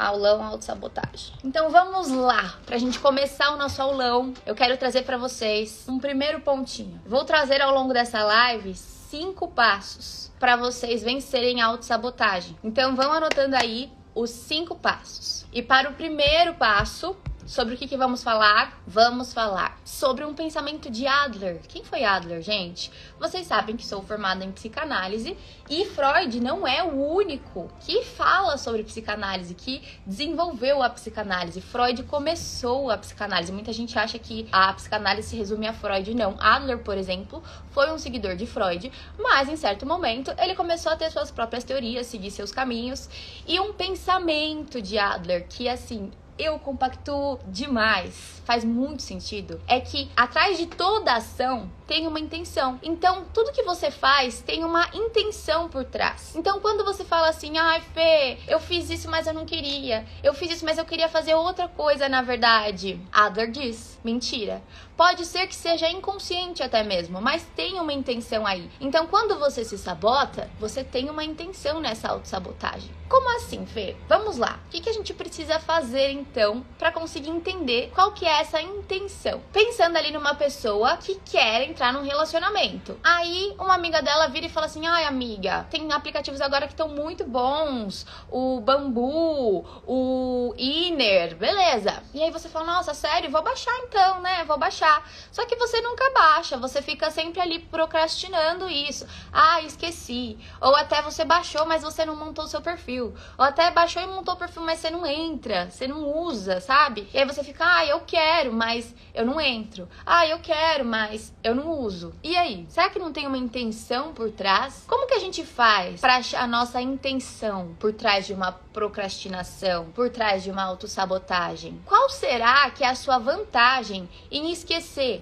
Aulão autossabotagem. Então vamos lá, pra gente começar o nosso aulão. Eu quero trazer para vocês um primeiro pontinho. Vou trazer ao longo dessa live cinco passos para vocês vencerem a autossabotagem. Então vão anotando aí os cinco passos. E para o primeiro passo, Sobre o que, que, vamos falar? Vamos falar sobre um pensamento de Adler. Quem foi Adler, gente? Vocês sabem que sou formada em psicanálise e Freud não é o único que fala sobre psicanálise, que desenvolveu a psicanálise. Freud começou a psicanálise. Muita gente acha que a psicanálise se resume a Freud. Não. Adler, por exemplo, foi um seguidor de Freud, mas em certo momento ele começou a ter suas próprias teorias, seguir seus caminhos e um pensamento de Adler que, assim, eu compactuo demais, faz muito sentido, é que atrás de toda ação tem uma intenção. Então, tudo que você faz tem uma intenção por trás. Então, quando você fala assim, ai, Fê, eu fiz isso, mas eu não queria. Eu fiz isso, mas eu queria fazer outra coisa, na verdade. Adler diz, mentira. Pode ser que seja inconsciente até mesmo, mas tem uma intenção aí. Então, quando você se sabota, você tem uma intenção nessa autossabotagem. Como assim, Fê? Vamos lá. O que, que a gente precisa fazer então para conseguir entender qual que é essa intenção? Pensando ali numa pessoa que quer entrar num relacionamento. Aí uma amiga dela vira e fala assim: ai, amiga, tem aplicativos agora que estão muito bons. O Bambu, o Inner, beleza. E aí você fala: nossa, sério, vou baixar então, né? Vou baixar. Só que você nunca baixa, você fica sempre ali procrastinando isso. Ah, esqueci. Ou até você baixou, mas você não montou o seu perfil. Ou até baixou e montou o perfil, mas você não entra, você não usa, sabe? E aí você fica: ah, eu quero, mas eu não entro. Ah, eu quero, mas eu não uso. E aí, será que não tem uma intenção por trás? Como que a gente faz para achar a nossa intenção por trás de uma procrastinação, por trás de uma autossabotagem? Qual será que é a sua vantagem em esquecer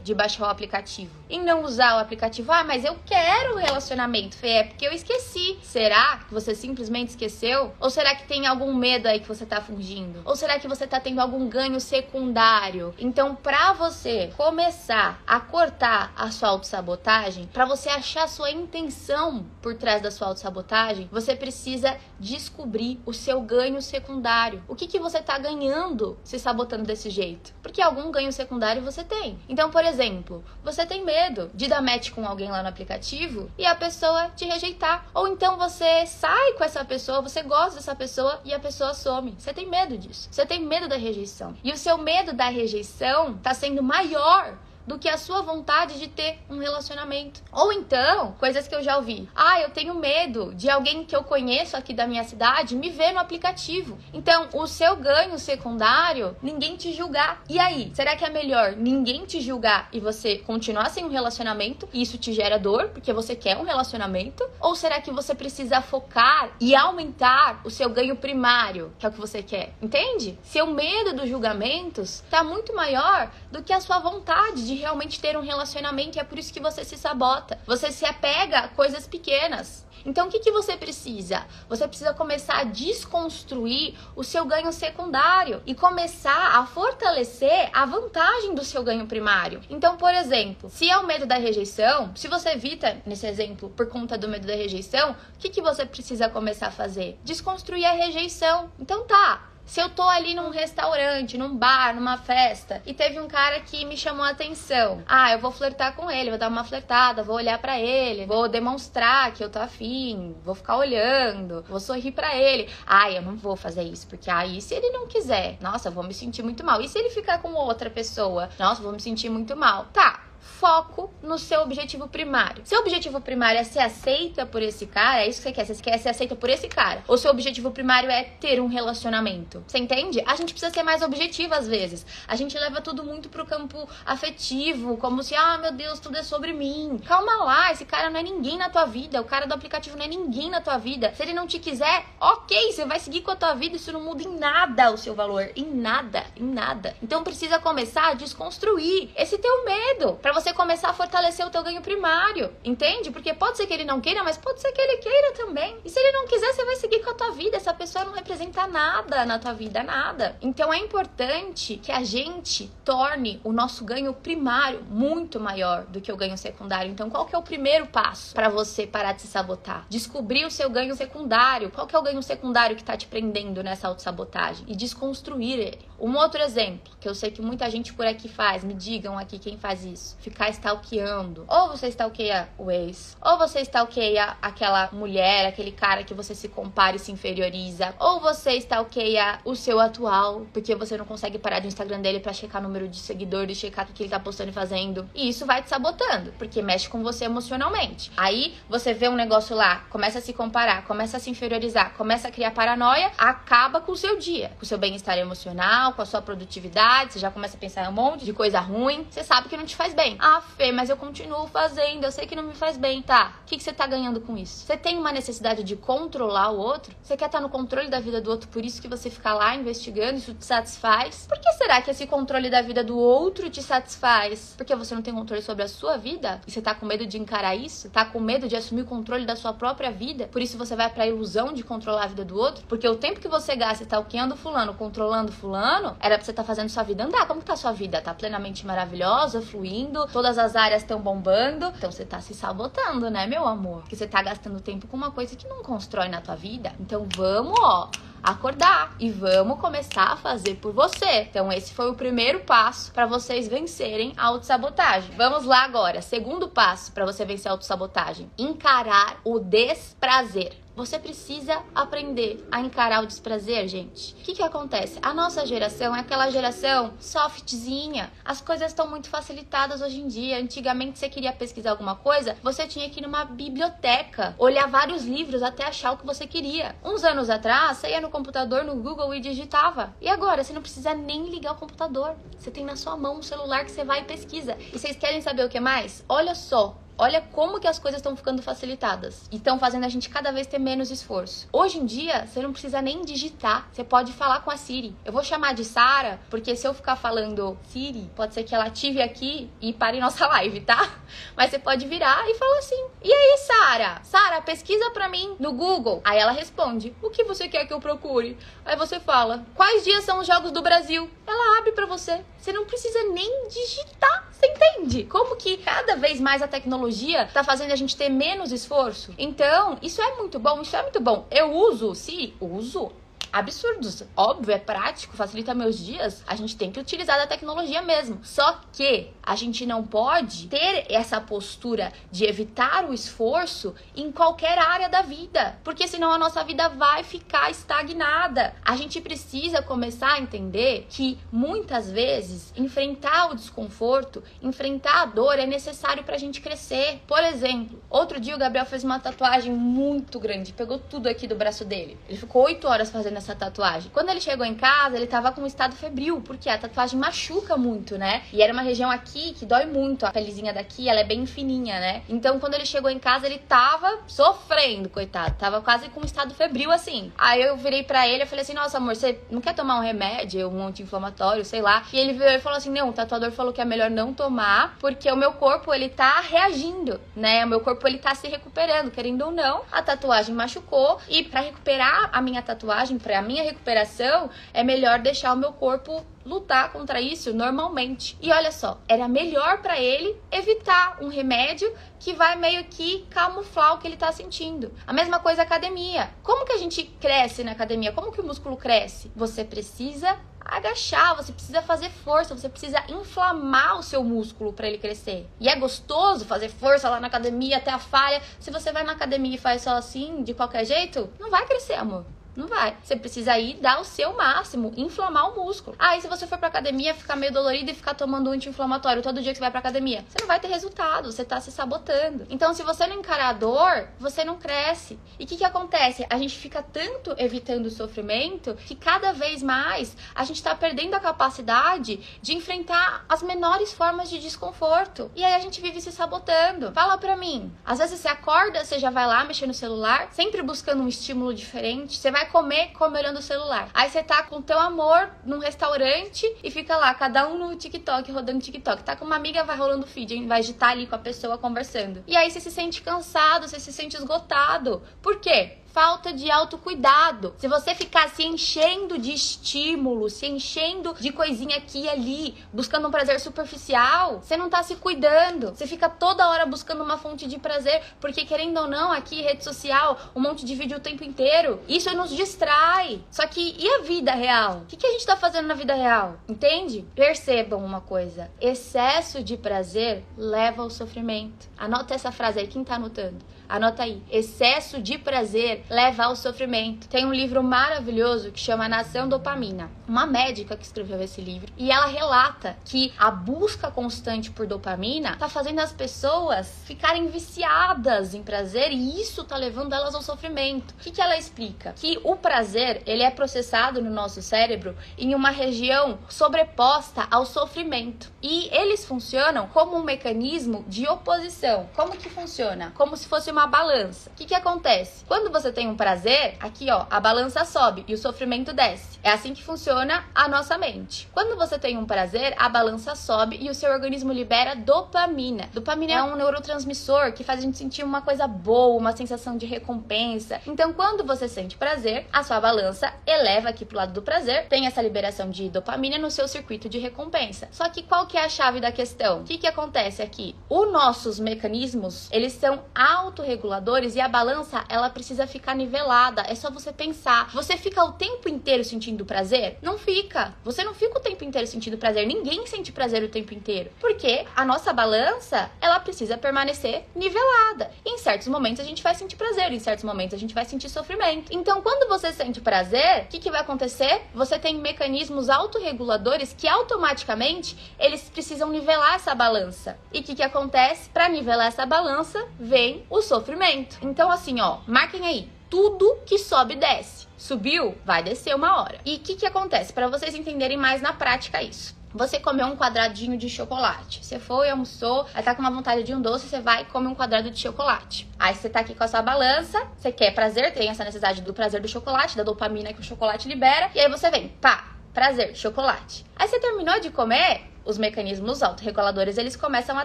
de baixar o aplicativo? Em não usar o aplicativo? Ah, mas eu quero o relacionamento, Fê, é porque eu esqueci. Será que você simplesmente esqueceu? Ou será que tem algum medo aí que você tá fingindo? Ou será que você tá tendo algum ganho secundário? Então, para você começar a cortar a sua autossabotagem, para você achar a sua intenção por trás da sua autossabotagem, você precisa descobrir o seu ganho secundário. O que, que você tá ganhando se sabotando desse jeito? Porque algum ganho secundário você tem. Então, por exemplo, você tem medo de dar match com alguém lá no aplicativo e a pessoa te rejeitar. Ou então você sai com essa pessoa, você gosta dessa pessoa e a pessoa some. Você tem medo disso. Você tem medo da rejeição. E o seu medo da rejeição tá sendo maior do que a sua vontade de ter um relacionamento. Ou então, coisas que eu já ouvi. Ah, eu tenho medo de alguém que eu conheço aqui da minha cidade me ver no aplicativo. Então, o seu ganho secundário, ninguém te julgar. E aí, será que é melhor ninguém te julgar e você continuar sem um relacionamento e isso te gera dor porque você quer um relacionamento? Ou será que você precisa focar e aumentar o seu ganho primário, que é o que você quer? Entende? Seu medo dos julgamentos está muito maior do que a sua vontade de realmente ter um relacionamento e é por isso que você se sabota. Você se apega a coisas pequenas. Então, o que, que você precisa? Você precisa começar a desconstruir o seu ganho secundário e começar a fortalecer a vantagem do seu ganho primário. Então, por exemplo, se é o medo da rejeição, se você evita, nesse exemplo, por conta do medo da rejeição, o que, que você precisa começar a fazer? Desconstruir a rejeição. Então, tá. Se eu tô ali num restaurante, num bar, numa festa e teve um cara que me chamou a atenção, ah, eu vou flertar com ele, vou dar uma flertada, vou olhar para ele, vou demonstrar que eu tô afim, vou ficar olhando, vou sorrir para ele. Ah, eu não vou fazer isso, porque aí se ele não quiser, nossa, eu vou me sentir muito mal. E se ele ficar com outra pessoa? Nossa, eu vou me sentir muito mal. Tá, foco no seu objetivo primário. Seu objetivo primário é ser aceita por esse cara, é isso que você quer, você quer ser aceita por esse cara. Ou seu objetivo primário é ter um relacionamento. Você entende? A gente precisa ser mais objetivo às vezes. A gente leva tudo muito pro campo afetivo, como se, ah, meu Deus, tudo é sobre mim. Calma lá, esse cara não é ninguém na tua vida, o cara do aplicativo não é ninguém na tua vida. Se ele não te quiser, ok, você vai seguir com a tua vida, isso não muda em nada o seu valor, em nada, em nada. Então precisa começar a desconstruir esse teu medo para você começar a fortalecer o teu ganho primário, entende? Porque pode ser que ele não queira, mas pode ser que ele queira também. E se ele não quiser, você vai seguir com a tua vida. Essa pessoa não representa nada na tua vida, nada. Então é importante que a gente torne o nosso ganho primário muito maior do que o ganho secundário. Então, qual que é o primeiro passo para você parar de se sabotar? Descobrir o seu ganho secundário. Qual que é o ganho secundário que tá te prendendo nessa autossabotagem? E desconstruir ele. Um outro exemplo, que eu sei que muita gente por aqui faz, me digam aqui quem faz isso. Ficar stalkeando. Ou você stalkeia o ex, ou você stalkeia aquela mulher, aquele cara que você se compara e se inferioriza, ou você stalkeia o seu atual, porque você não consegue parar do Instagram dele para checar o número de seguidores, checar o que ele tá postando e fazendo. E isso vai te sabotando, porque mexe com você emocionalmente. Aí você vê um negócio lá, começa a se comparar, começa a se inferiorizar, começa a criar paranoia, acaba com o seu dia, com o seu bem-estar emocional, com a sua produtividade, você já começa a pensar em um monte de coisa ruim, você sabe que não te faz bem. Ah, Fê, mas eu continuo fazendo, eu sei que não me faz bem. Tá, o que, que você tá ganhando com isso? Você tem uma necessidade de controlar o outro? Você quer estar no controle da vida do outro, por isso que você fica lá investigando, isso te satisfaz? Por que será que esse controle da vida do outro te satisfaz? Porque você não tem controle sobre a sua vida? E você tá com medo de encarar isso? Tá com medo de assumir o controle da sua própria vida? Por isso você vai pra ilusão de controlar a vida do outro? Porque o tempo que você gasta stalkeando fulano, controlando fulano, era pra você estar tá fazendo sua vida andar. Como que tá sua vida? Tá plenamente maravilhosa, fluindo, todas as áreas estão bombando. Então você tá se sabotando, né, meu amor? Porque você tá gastando tempo com uma coisa que não constrói na tua vida. Então vamos, ó, acordar e vamos começar a fazer por você. Então esse foi o primeiro passo para vocês vencerem a autossabotagem. Vamos lá agora. Segundo passo para você vencer a autossabotagem: encarar o desprazer. Você precisa aprender a encarar o desprazer, gente. O que, que acontece? A nossa geração é aquela geração softzinha. As coisas estão muito facilitadas hoje em dia. Antigamente, você queria pesquisar alguma coisa, você tinha que ir numa biblioteca, olhar vários livros até achar o que você queria. Uns anos atrás, você ia no computador, no Google e digitava. E agora, você não precisa nem ligar o computador. Você tem na sua mão um celular que você vai e pesquisa. E vocês querem saber o que mais? Olha só, Olha como que as coisas estão ficando facilitadas e estão fazendo a gente cada vez ter menos esforço. Hoje em dia, você não precisa nem digitar, você pode falar com a Siri. Eu vou chamar de Sara, porque se eu ficar falando Siri, pode ser que ela ative aqui e pare nossa live, tá? Mas você pode virar e falar assim: "E aí, Sara? Sara, pesquisa para mim no Google". Aí ela responde: "O que você quer que eu procure?". Aí você fala: "Quais dias são os jogos do Brasil?". Ela abre para você. Você não precisa nem digitar. Você entende? Como que cada vez mais a tecnologia tá fazendo a gente ter menos esforço? Então, isso é muito bom, isso é muito bom. Eu uso, sim, uso absurdos. Óbvio, é prático, facilita meus dias. A gente tem que utilizar da tecnologia mesmo. Só que a gente não pode ter essa postura de evitar o esforço em qualquer área da vida, porque senão a nossa vida vai ficar estagnada. A gente precisa começar a entender que muitas vezes enfrentar o desconforto, enfrentar a dor é necessário pra gente crescer. Por exemplo, outro dia o Gabriel fez uma tatuagem muito grande, pegou tudo aqui do braço dele. Ele ficou oito horas fazendo essa tatuagem. Quando ele chegou em casa, ele tava com um estado febril, porque a tatuagem machuca muito, né? E era uma região aqui que dói muito. A pelezinha daqui, ela é bem fininha, né? Então, quando ele chegou em casa, ele tava sofrendo, coitado. Tava quase com um estado febril, assim. Aí eu virei para ele, eu falei assim, nossa, amor, você não quer tomar um remédio, um anti-inflamatório, sei lá? E ele e falou assim, não, o tatuador falou que é melhor não tomar, porque o meu corpo, ele tá reagindo, né? O meu corpo, ele tá se recuperando, querendo ou não. A tatuagem machucou e para recuperar a minha tatuagem, para a minha recuperação, é melhor deixar o meu corpo lutar contra isso normalmente. E olha só, era melhor para ele evitar um remédio que vai meio que camuflar o que ele tá sentindo. A mesma coisa academia. Como que a gente cresce na academia? Como que o músculo cresce? Você precisa agachar, você precisa fazer força, você precisa inflamar o seu músculo para ele crescer. E é gostoso fazer força lá na academia até a falha. Se você vai na academia e faz só assim, de qualquer jeito, não vai crescer, amor. Não vai. Você precisa ir dar o seu máximo, inflamar o músculo. Aí, se você for pra academia, ficar meio dolorido e ficar tomando anti-inflamatório todo dia que você vai pra academia, você não vai ter resultado, você tá se sabotando. Então, se você não encarar a dor, você não cresce. E o que que acontece? A gente fica tanto evitando o sofrimento que cada vez mais a gente tá perdendo a capacidade de enfrentar as menores formas de desconforto. E aí a gente vive se sabotando. Fala pra mim. Às vezes você acorda, você já vai lá mexer no celular, sempre buscando um estímulo diferente. Você vai comer, come olhando o celular. Aí você tá com teu amor num restaurante e fica lá, cada um no TikTok, rodando TikTok. Tá com uma amiga, vai rolando feed, de estar tá ali com a pessoa conversando. E aí você se sente cansado, você se sente esgotado. Por quê? Falta de autocuidado. Se você ficar se enchendo de estímulo, se enchendo de coisinha aqui e ali, buscando um prazer superficial, você não tá se cuidando. Você fica toda hora buscando uma fonte de prazer, porque querendo ou não, aqui rede social, um monte de vídeo o tempo inteiro, isso nos distrai. Só que e a vida real? O que, que a gente tá fazendo na vida real? Entende? Percebam uma coisa: excesso de prazer leva ao sofrimento. Anota essa frase aí, quem tá anotando? Anota aí. Excesso de prazer leva ao sofrimento. Tem um livro maravilhoso que chama Nação Dopamina. Uma médica que escreveu esse livro e ela relata que a busca constante por dopamina tá fazendo as pessoas ficarem viciadas em prazer e isso tá levando elas ao sofrimento. O que, que ela explica? Que o prazer ele é processado no nosso cérebro em uma região sobreposta ao sofrimento e eles funcionam como um mecanismo de oposição. Como que funciona? Como se fosse uma uma balança. O que, que acontece? Quando você tem um prazer, aqui ó, a balança sobe e o sofrimento desce. É assim que funciona a nossa mente. Quando você tem um prazer, a balança sobe e o seu organismo libera dopamina. Dopamina é um neurotransmissor que faz a gente sentir uma coisa boa, uma sensação de recompensa. Então, quando você sente prazer, a sua balança eleva aqui pro lado do prazer, tem essa liberação de dopamina no seu circuito de recompensa. Só que qual que é a chave da questão? O que, que acontece aqui? Os nossos mecanismos, eles são auto reguladores e a balança ela precisa ficar nivelada. É só você pensar. Você fica o tempo inteiro sentindo prazer? Não fica. Você não fica o tempo inteiro sentindo prazer. Ninguém sente prazer o tempo inteiro. Porque a nossa balança, ela precisa permanecer nivelada. Em certos momentos a gente vai sentir prazer, em certos momentos a gente vai sentir sofrimento. Então, quando você sente prazer, o que, que vai acontecer? Você tem mecanismos autorreguladores que automaticamente eles precisam nivelar essa balança. E o que, que acontece? Para nivelar essa balança, vem o sofrimento sofrimento. Então, assim, ó, marquem aí. Tudo que sobe desce. Subiu, vai descer uma hora. E o que, que acontece? Para vocês entenderem mais na prática isso. Você comeu um quadradinho de chocolate. Você foi, almoçou, aí tá com uma vontade de um doce, você vai e come um quadrado de chocolate. Aí você tá aqui com a sua balança, você quer prazer, tem essa necessidade do prazer do chocolate, da dopamina que o chocolate libera, e aí você vem, pá, prazer, chocolate. Aí você terminou de comer, os mecanismos autorreguladores eles começam a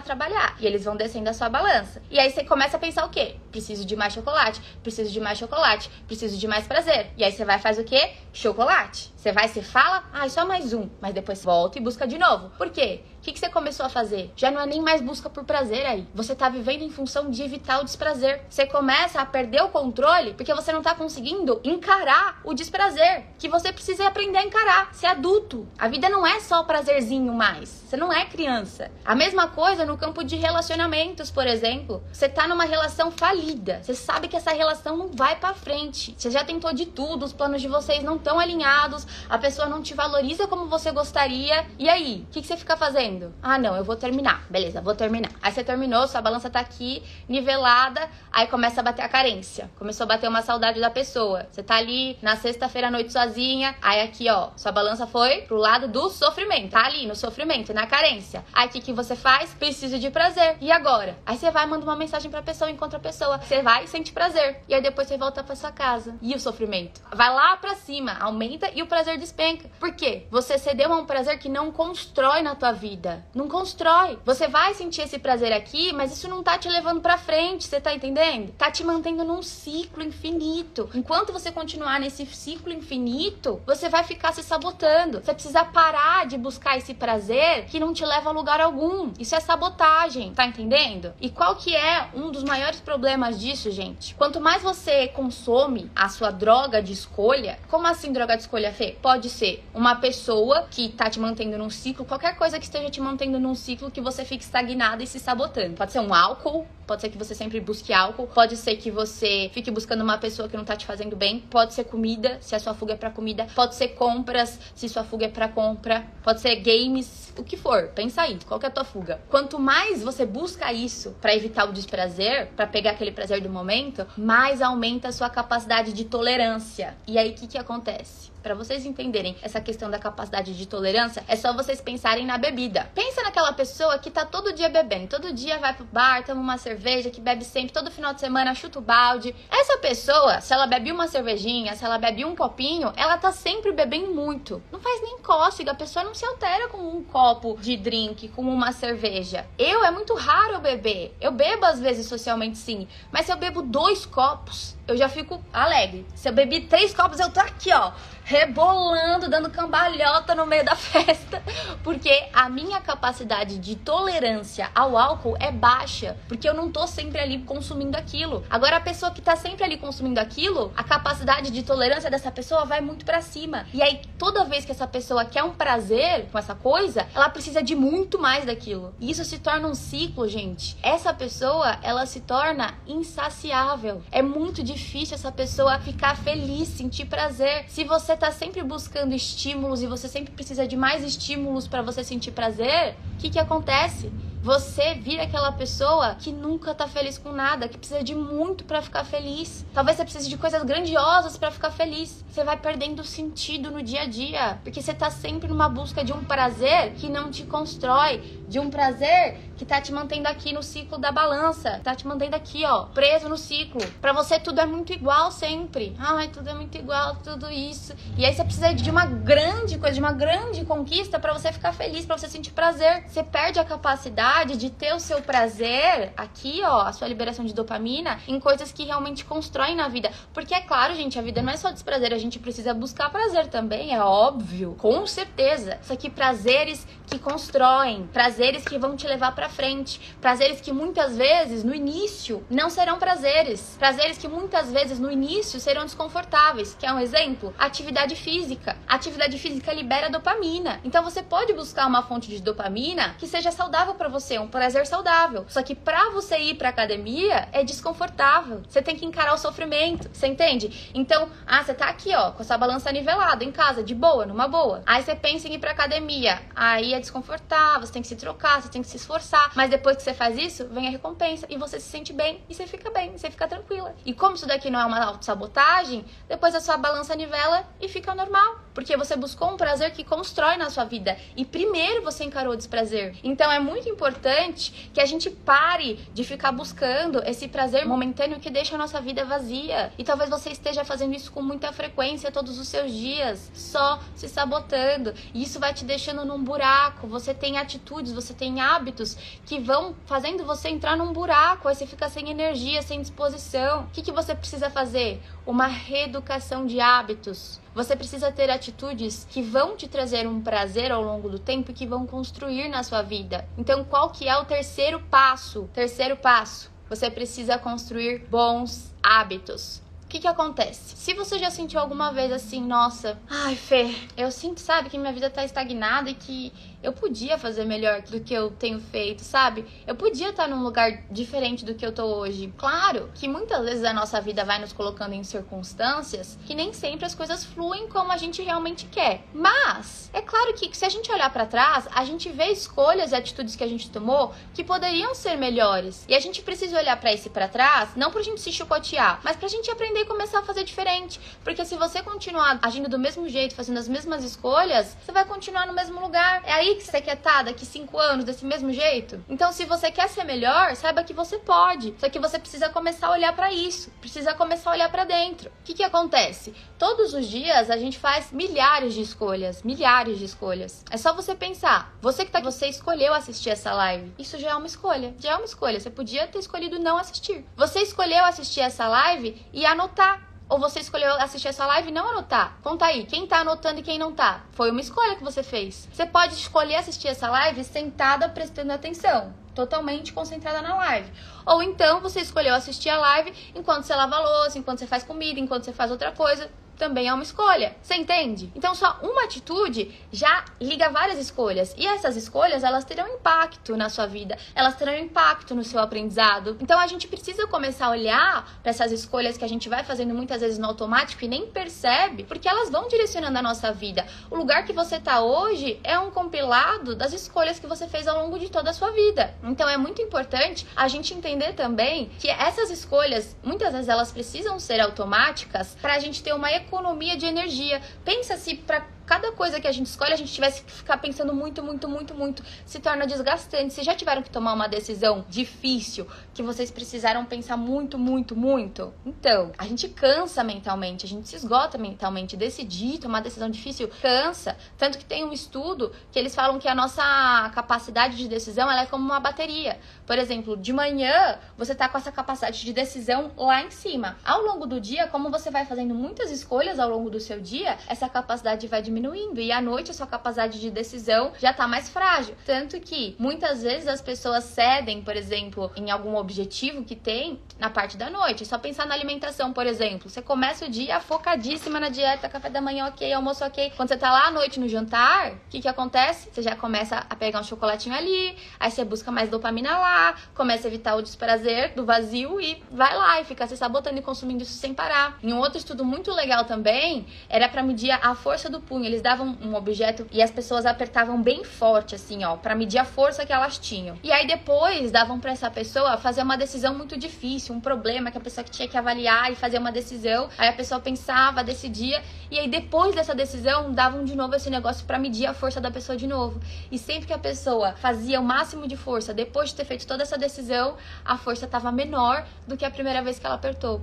trabalhar e eles vão descendo a sua balança. E aí você começa a pensar o quê? Preciso de mais chocolate, preciso de mais chocolate, preciso de mais prazer. E aí você vai faz o quê? Chocolate. Você vai se fala, ah, só mais um, mas depois volta e busca de novo. Por quê? Que, que você começou a fazer? Já não é nem mais busca por prazer aí. Você tá vivendo em função de evitar o desprazer. Você começa a perder o controle porque você não tá conseguindo encarar o desprazer. Que você precisa aprender a encarar. Ser adulto. A vida não é só prazerzinho mais. Você não é criança. A mesma coisa no campo de relacionamentos, por exemplo. Você tá numa relação falida. Você sabe que essa relação não vai para frente. Você já tentou de tudo, os planos de vocês não estão alinhados, a pessoa não te valoriza como você gostaria. E aí? O que, que você fica fazendo? Fazendo? Ah, não, eu vou terminar. Beleza, vou terminar. Aí você terminou, sua balança tá aqui, nivelada, aí começa a bater a carência. Começou a bater uma saudade da pessoa. Você tá ali na sexta-feira à noite sozinha, aí aqui, ó, sua balança foi pro lado do sofrimento. Tá ali no sofrimento, na carência. Aí o que, que você faz? Preciso de prazer. E agora? Aí você vai, manda uma mensagem pra pessoa, encontra a pessoa. Você vai e sente prazer. E aí depois você volta pra sua casa. E o sofrimento? Vai lá pra cima, aumenta e o prazer despenca. Por quê? Você cedeu a um prazer que não constrói na tua vida vida. Não constrói. Você vai sentir esse prazer aqui, mas isso não tá te levando para frente, você tá entendendo? Tá te mantendo num ciclo infinito. Enquanto você continuar nesse ciclo infinito, você vai ficar se sabotando. Você precisa parar de buscar esse prazer que não te leva a lugar algum. Isso é sabotagem, tá entendendo? E qual que é um dos maiores problemas disso, gente? Quanto mais você consome a sua droga de escolha, como assim droga de escolha, Fê? Pode ser uma pessoa que tá te mantendo num ciclo, qualquer coisa que esteja te mantendo num ciclo que você fique estagnado e se sabotando. Pode ser um álcool, pode ser que você sempre busque álcool, pode ser que você fique buscando uma pessoa que não tá te fazendo bem, pode ser comida, se a sua fuga é para comida, pode ser compras, se sua fuga é para compra, pode ser games, o que for. Pensa aí, qual que é a tua fuga? Quanto mais você busca isso para evitar o desprazer, para pegar aquele prazer do momento, mais aumenta a sua capacidade de tolerância. E aí o que que acontece? para vocês entenderem essa questão da capacidade de tolerância, é só vocês pensarem na bebida. Pensa naquela pessoa que tá todo dia bebendo, todo dia vai pro bar, toma uma cerveja, que bebe sempre, todo final de semana chuta o balde. Essa pessoa, se ela bebe uma cervejinha, se ela bebe um copinho, ela tá sempre bebendo muito. Não faz nem cócega, a pessoa não se altera com um copo de drink, com uma cerveja. Eu, é muito raro eu beber. Eu bebo às vezes socialmente sim, mas se eu bebo dois copos, eu já fico alegre. Se eu bebi três copos, eu tô aqui, ó, rebolando, dando cambalhota no meio da festa, porque a minha capacidade de tolerância ao álcool é baixa, porque eu não tô sempre ali consumindo aquilo. Agora a pessoa que tá sempre ali consumindo aquilo, a capacidade de tolerância dessa pessoa vai muito para cima. E aí toda vez que essa pessoa quer um prazer com essa coisa, ela precisa de muito mais daquilo. E isso se torna um ciclo, gente. Essa pessoa, ela se torna insaciável. É muito difícil essa pessoa ficar feliz, sentir prazer. Se você você tá sempre buscando estímulos e você sempre precisa de mais estímulos para você sentir prazer, o que que acontece? Você vira aquela pessoa que nunca tá feliz com nada, que precisa de muito para ficar feliz. Talvez você precise de coisas grandiosas para ficar feliz. Você vai perdendo sentido no dia a dia, porque você tá sempre numa busca de um prazer que não te constrói, de um prazer que tá te mantendo aqui no ciclo da balança, tá te mantendo aqui, ó, preso no ciclo. Para você tudo é muito igual sempre. Ai, tudo é muito igual, tudo isso. E aí você precisa de uma grande coisa, de uma grande conquista para você ficar feliz, para você sentir prazer. Você perde a capacidade de ter o seu prazer aqui, ó, a sua liberação de dopamina em coisas que realmente constroem na vida. Porque é claro, gente, a vida não é só desprazer, a gente precisa buscar prazer também, é óbvio, com certeza. Só que prazeres que constroem, prazeres que vão te levar para frente, prazeres que muitas vezes no início não serão prazeres, prazeres que muitas vezes no início serão desconfortáveis. Que é um exemplo? Atividade física. Atividade física libera dopamina. Então você pode buscar uma fonte de dopamina que seja saudável para você você, um prazer saudável. Só que pra você ir pra academia é desconfortável. Você tem que encarar o sofrimento. Você entende? Então, ah, você tá aqui, ó, com essa balança nivelada em casa, de boa, numa boa. Aí você pensa em ir pra academia. Aí é desconfortável, você tem que se trocar, você tem que se esforçar. Mas depois que você faz isso, vem a recompensa e você se sente bem e você fica bem, você fica tranquila. E como isso daqui não é uma autossabotagem, depois a sua balança nivela e fica normal. Porque você buscou um prazer que constrói na sua vida. E primeiro você encarou o desprazer. Então é muito importante que a gente pare de ficar buscando esse prazer momentâneo que deixa a nossa vida vazia. E talvez você esteja fazendo isso com muita frequência todos os seus dias, só se sabotando. E isso vai te deixando num buraco. Você tem atitudes, você tem hábitos que vão fazendo você entrar num buraco. Aí você fica sem energia, sem disposição. O que, que você precisa fazer? Uma reeducação de hábitos. Você precisa ter atitudes que vão te trazer um prazer ao longo do tempo e que vão construir na sua vida. Então, qual que é o terceiro passo? Terceiro passo, você precisa construir bons hábitos. O que, que acontece? Se você já sentiu alguma vez assim, nossa, ai Fê, eu sinto, sabe, que minha vida tá estagnada e que eu podia fazer melhor do que eu tenho feito, sabe? Eu podia estar num lugar diferente do que eu tô hoje. Claro que muitas vezes a nossa vida vai nos colocando em circunstâncias que nem sempre as coisas fluem como a gente realmente quer. Mas é claro que se a gente olhar para trás, a gente vê escolhas e atitudes que a gente tomou que poderiam ser melhores. E a gente precisa olhar para esse para trás, não pra gente se chicotear, mas pra gente aprender e começar a fazer diferente. Porque se você continuar agindo do mesmo jeito, fazendo as mesmas escolhas, você vai continuar no mesmo lugar. É aí que você quer estar daqui cinco anos desse mesmo jeito? Então, se você quer ser melhor, saiba que você pode. Só que você precisa começar a olhar para isso. Precisa começar a olhar para dentro. O que, que acontece? Todos os dias a gente faz milhares de escolhas. Milhares de escolhas. É só você pensar. Você que tá você escolheu assistir essa live. Isso já é uma escolha. Já é uma escolha. Você podia ter escolhido não assistir. Você escolheu assistir essa live e anotar ou você escolheu assistir essa live e não anotar? Conta aí, quem tá anotando e quem não tá? Foi uma escolha que você fez. Você pode escolher assistir essa live sentada prestando atenção, totalmente concentrada na live. Ou então você escolheu assistir a live enquanto você lava louça, enquanto você faz comida, enquanto você faz outra coisa também é uma escolha. Você entende? Então só uma atitude já liga várias escolhas. E essas escolhas, elas terão impacto na sua vida, elas terão impacto no seu aprendizado. Então a gente precisa começar a olhar para essas escolhas que a gente vai fazendo muitas vezes no automático e nem percebe, porque elas vão direcionando a nossa vida. O lugar que você tá hoje é um compilado das escolhas que você fez ao longo de toda a sua vida. Então é muito importante a gente entender também que essas escolhas, muitas vezes elas precisam ser automáticas para a gente ter uma economia de energia. Pensa se para cada coisa que a gente escolhe, a gente tivesse que ficar pensando muito, muito, muito, muito, se torna desgastante. Vocês já tiveram que tomar uma decisão difícil, que vocês precisaram pensar muito, muito, muito? Então, a gente cansa mentalmente, a gente se esgota mentalmente. Decidir, tomar decisão difícil, cansa. Tanto que tem um estudo que eles falam que a nossa capacidade de decisão ela é como uma bateria. Por exemplo, de manhã você tá com essa capacidade de decisão lá em cima. Ao longo do dia, como você vai fazendo muitas escolhas ao longo do seu dia, essa capacidade vai diminuindo diminuindo. E à noite a sua capacidade de decisão já tá mais frágil. Tanto que muitas vezes as pessoas cedem, por exemplo, em algum objetivo que tem na parte da noite. É só pensar na alimentação, por exemplo. Você começa o dia focadíssima na dieta, café da manhã ok, almoço ok. Quando você tá lá à noite no jantar, o que que acontece? Você já começa a pegar um chocolatinho ali, aí você busca mais dopamina lá, começa a evitar o desprazer do vazio e vai lá e fica se sabotando e consumindo isso sem parar. Em um outro estudo muito legal também, era para medir a força do punho eles davam um objeto e as pessoas apertavam bem forte, assim, ó, para medir a força que elas tinham. E aí depois davam para essa pessoa fazer uma decisão muito difícil, um problema que a pessoa que tinha que avaliar e fazer uma decisão. Aí a pessoa pensava, decidia, e aí depois dessa decisão davam de novo esse negócio para medir a força da pessoa de novo. E sempre que a pessoa fazia o máximo de força depois de ter feito toda essa decisão, a força estava menor do que a primeira vez que ela apertou.